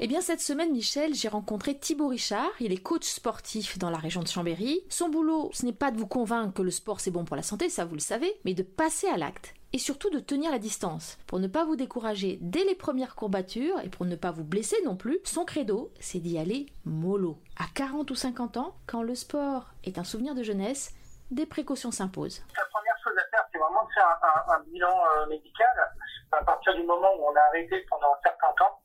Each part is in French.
Eh bien, cette semaine, Michel, j'ai rencontré Thibaut Richard. Il est coach sportif dans la région de Chambéry. Son boulot, ce n'est pas de vous convaincre que le sport c'est bon pour la santé, ça vous le savez, mais de passer à l'acte. Et surtout de tenir la distance. Pour ne pas vous décourager dès les premières courbatures et pour ne pas vous blesser non plus, son credo, c'est d'y aller mollo. À 40 ou 50 ans, quand le sport est un souvenir de jeunesse, des précautions s'imposent. La première chose à faire, c'est vraiment de faire un, bilan euh, médical. À partir du moment où on a arrêté pendant un certain temps,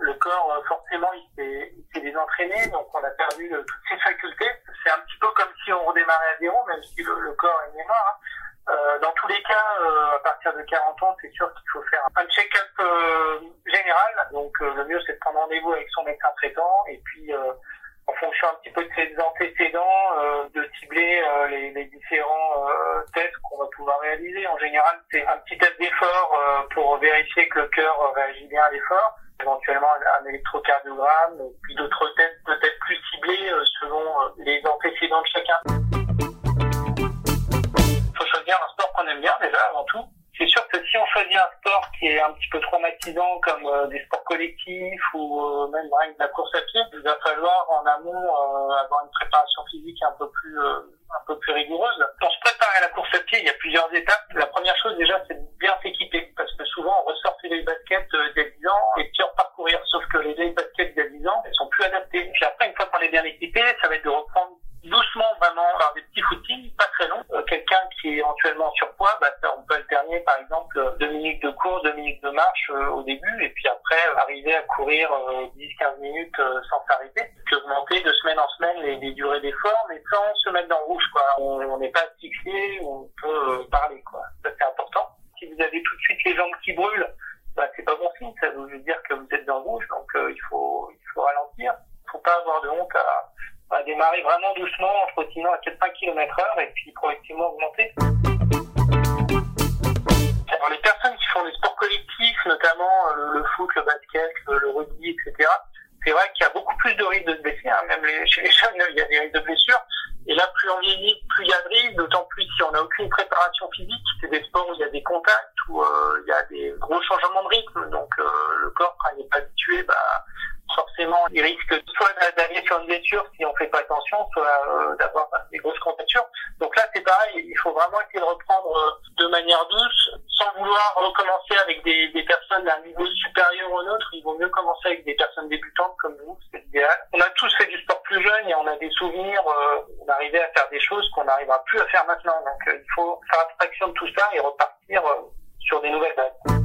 le corps, euh, forcément, il s'est désentraîné, donc on a perdu euh, toutes ses facultés. C'est un petit peu comme si on redémarrait à zéro, même si le, corps est mémoire. Hein. Euh, dans tous les cas, à partir de 40 ans, c'est sûr qu'il faut faire un check-up général. Donc le mieux, c'est de prendre rendez-vous avec son médecin traitant et puis en fonction un petit peu de ses antécédents, de cibler les, différents tests qu'on va pouvoir réaliser. En général, c'est un petit test pour vérifier que le cœur réagit bien à l'effort éventuellement un, électrocardiogramme, puis d'autres tests peut-être plus ciblés euh, selon euh, les antécédents de chacun. Comme euh, des sports collectifs ou même rien que de la course à pied, il va falloir en amont avoir une préparation physique un peu plus un peu plus rigoureuse. Pour se préparer à la course à pied, il y a plusieurs étapes. La première chose déjà, c'est de bien s'équiper parce que souvent on ressort ses baskets il y a 10 ans et puis parcourir. Sauf que les baskets il y a 10 ans, elles sont plus adaptées. Puis après, une fois qu'on est bien équipé, ça va être de reprendre doucement vraiment par des petits footings, pas très longs. Euh, quelqu'un qui est éventuellement en surpoids, bah, on peut alterner par exemple deux minutes de course, deux minutes de marche euh, au début et puis après arriver à courir 10-15 euh, minutes sans s'arrêter. Puis augmenter de semaine en semaine les, les durées d'effort mais sans se mettre dans le rouge. Quoi. On n'est pas asphyxié, on peut parler. Quoi. Ça c'est important. Si vous avez tout de suite les jambes qui brûlent, bah, c'est pas bon signe. Ça veut dire que vous êtes dans le rouge, donc il faut il faut ralentir. Faut pas avoir de honte à à démarrer vraiment doucement en trottinant à 4-5 km heure et puis progressivement augmenter. Alors les personnes qui font des sports collectifs, notamment euh, le, foot, le basket, le, rugby, etc., c'est vrai qu'il y a beaucoup plus de risques de se blesser. Hein. Même chez les jeunes, il y a des risques de blessures. Et là, plus on vieillit, plus il y a de risques, d'autant plus si on n'a aucune préparation physique. C'est des sports où il y a des contacts, où euh, il y a des gros changements de rythme. Donc euh, le corps, quand il n'est pas habitué, bah, forcément, il risque soit d'aller sur une blessure si soit euh, d'avoir des grosses contractures. Donc là, c'est pareil, il faut vraiment essayer de reprendre euh, de manière douce, sans vouloir recommencer avec des, des personnes d'un niveau supérieur au nôtre. Il vaut mieux commencer avec des personnes débutantes comme vous, c'est idéal. On a tous fait du sport plus jeune et on a des souvenirs, euh, on à faire des choses qu'on n'arrivera plus à faire maintenant. Donc il faut faire abstraction de tout ça et repartir sur des nouvelles bases.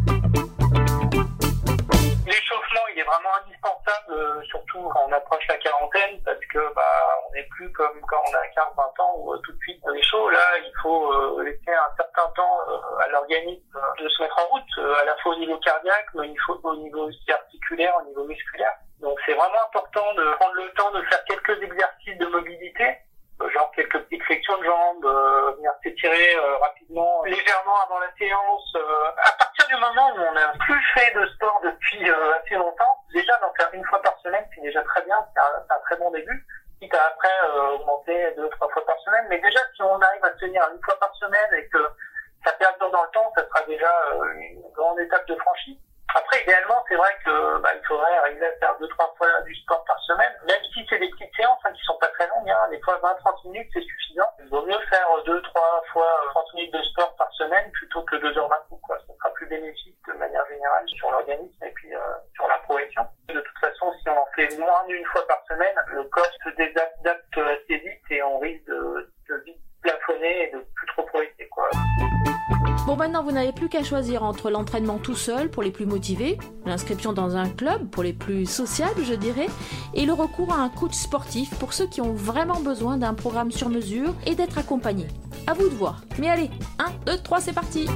L'échauffement, il est vraiment indispensable, euh, surtout quand on approche la quarantaine, parce que bah on n'est plus comme quand on a 15-20 ans où euh, tout de suite on est chaud. Là, il faut euh, laisser un certain temps à l'organisme de se mettre en route, à la fois au niveau cardiaque, mais il faut au niveau articulaire, au niveau musculaire. Donc c'est vraiment important de prendre le temps de faire quelques exercices de mobilité genre quelques petites flexions de jambes, euh, venir s'étirer euh, rapidement, très bien, c'est un, très bon début. Quitte à après augmenter deux, trois fois par semaine, mais déjà si on arrive à tenir une fois par semaine et que ça perdure dans le temps, ça sera déjà une grande étape de franchie. Après, idéalement, c'est vrai que bah, il faudrait arriver à faire deux, trois fois du sport par semaine, même si c'est des petites séances hein, qui sont pas très longues. Hein. Des fois, 20-30 minutes, c'est suffisant. Il vaut mieux faire deux, trois fois 30 minutes de sport par semaine plutôt que 2 heures d'un coup. Quoi. Ça sera plus bénéfique de manière générale sur l'organisme euh, sur la progression. De toute façon, moins d'une fois par semaine, le corps se désadapte assez vite et on risque de, de vite plafonner et de plus trop progresser. Quoi. Bon, maintenant, vous n'avez plus qu'à choisir entre l'entraînement tout seul pour les plus motivés, l'inscription dans un club pour les plus sociables, je dirais, et le recours à un coach sportif pour ceux qui ont vraiment besoin d'un programme sur mesure et d'être accompagnés. À vous de voir. Mais allez, 1, 2, 3, c'est parti